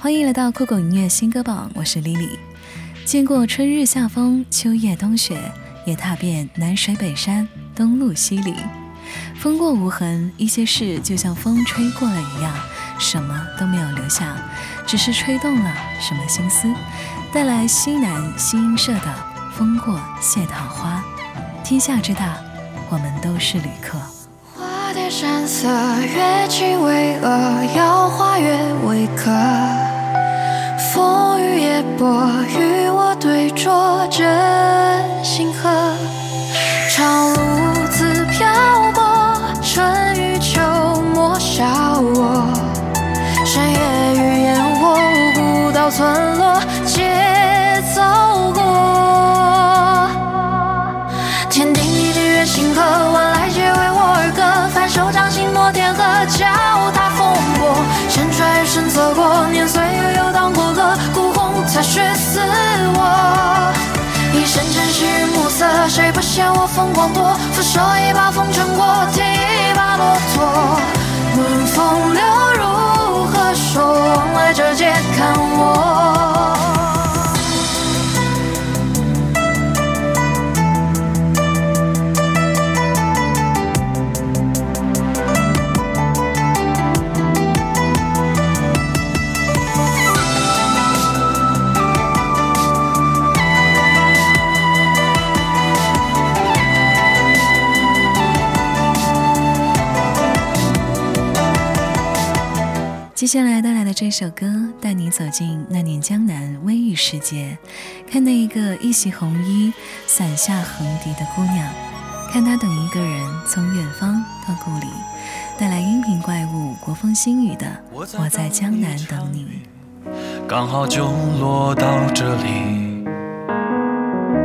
欢迎来到酷狗音乐新歌榜，我是 Lily。见过春日夏风，秋叶冬雪，也踏遍南水北山，东路西里。风过无痕，一些事就像风吹过了一样，什么都没有留下，只是吹动了什么心思，带来西南新音社的《风过谢桃花》。天下之大，我们都是旅客。花蝶山色，月气巍峨，邀花月为客。风雨夜波，与我对酌真星河。长路自漂泊，春与秋莫笑我。山野与烟火，古道村落不嫌我风光多？俯首一把风尘过，提一把骆驼。论风流如何说？往来者皆看我。下来带来的这首歌，带你走进那年江南微雨世界，看那一个一袭红衣、伞下横笛的姑娘，看她等一个人从远方到故里，带来音频怪物国风新语的《我在江南等你》。刚好就落到这里，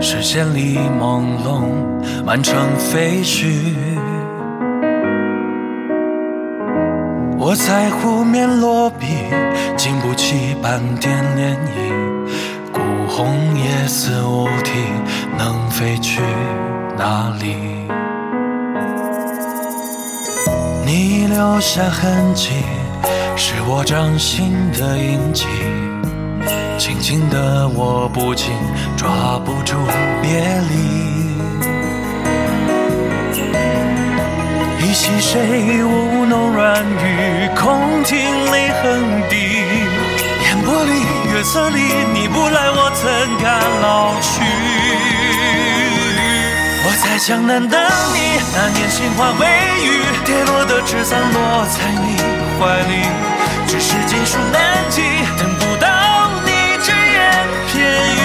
视线里朦胧，满城废墟。我在湖面落笔，经不起半点涟漪。孤鸿也似无题，能飞去哪里？你留下痕迹，是我掌心的印记。轻轻的握不紧，抓不住别离。一起谁舞弄软语，空庭泪痕滴。烟波里，月色里，你不来，我怎敢老去？我在江南等你，那年杏花微雨，跌落的纸伞落在你怀里。只是锦书难寄，等不到你只言片语。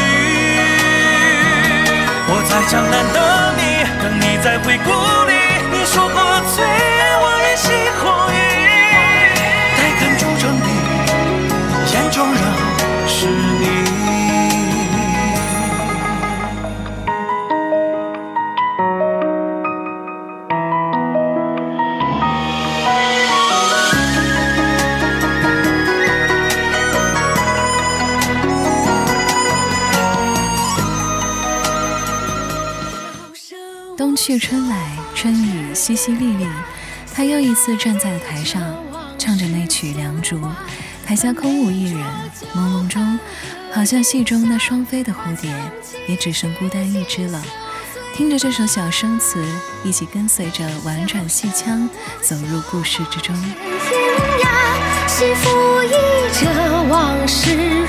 我在江南等你，等你在回故里。说过最去春来，春雨淅淅沥沥。他又一次站在了台上，唱着那曲《梁祝》。台下空无一人，朦胧中，好像戏中那双飞的蝴蝶，也只剩孤单一只了。听着这首小生词，一起跟随着婉转戏腔，走入故事之中。天涯，西府一往事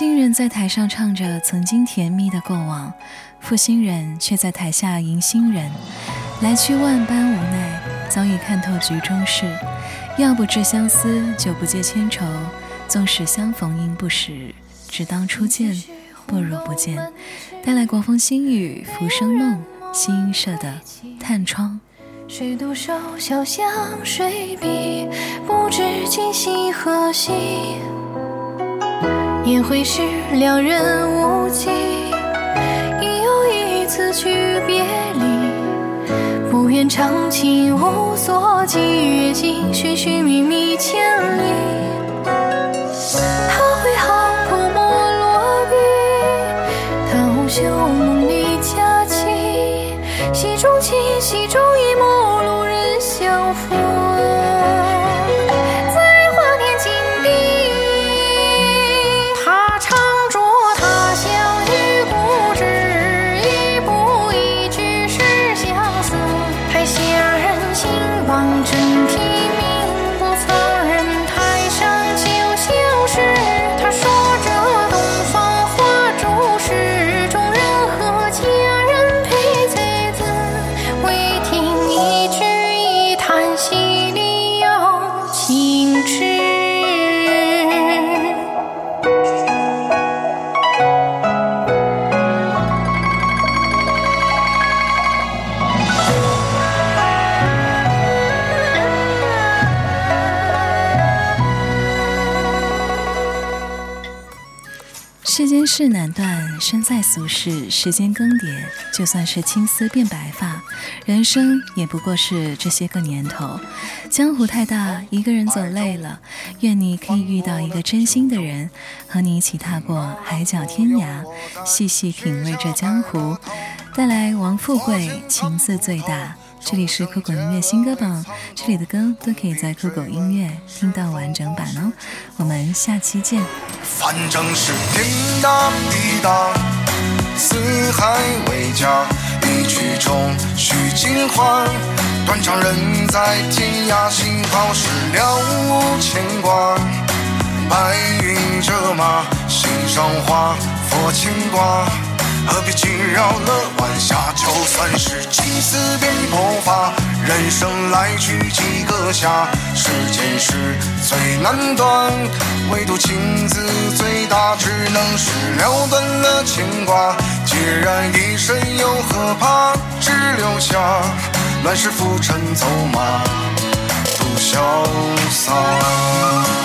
新人在台上唱着曾经甜蜜的过往，负心人却在台下迎新人。来去万般无奈，早已看透局中事。要不至相思，就不借千愁。纵使相逢应不识，只当初见，不如不见。带来国风新语《浮生梦》，新音社的《探窗》。谁独守小巷，谁比？不知今夕何夕。年会是，两人无忌，已有一次去别离。不愿长情无所寄，月尽寻寻觅觅千里。世难断，身在俗世，时间更迭。就算是青丝变白发，人生也不过是这些个年头。江湖太大，一个人走累了，愿你可以遇到一个真心的人，和你一起踏过海角天涯，细细品味这江湖。带来王富贵，情字最大。这里是酷狗音乐新歌榜，这里的歌都可以在酷狗音乐听到完整版哦。我们下期见。反正是天大地大，四海为家，一曲终须尽欢。断肠人在天涯，幸好是了无牵挂。白云遮马，心上花，佛牵挂。何必惊扰了晚霞？就算是青丝变白发，人生来去几个夏，世间事最难断，唯独情字最大，只能是了断了牵挂。孑然一身又何怕？只留下乱世浮沉走马，独潇洒。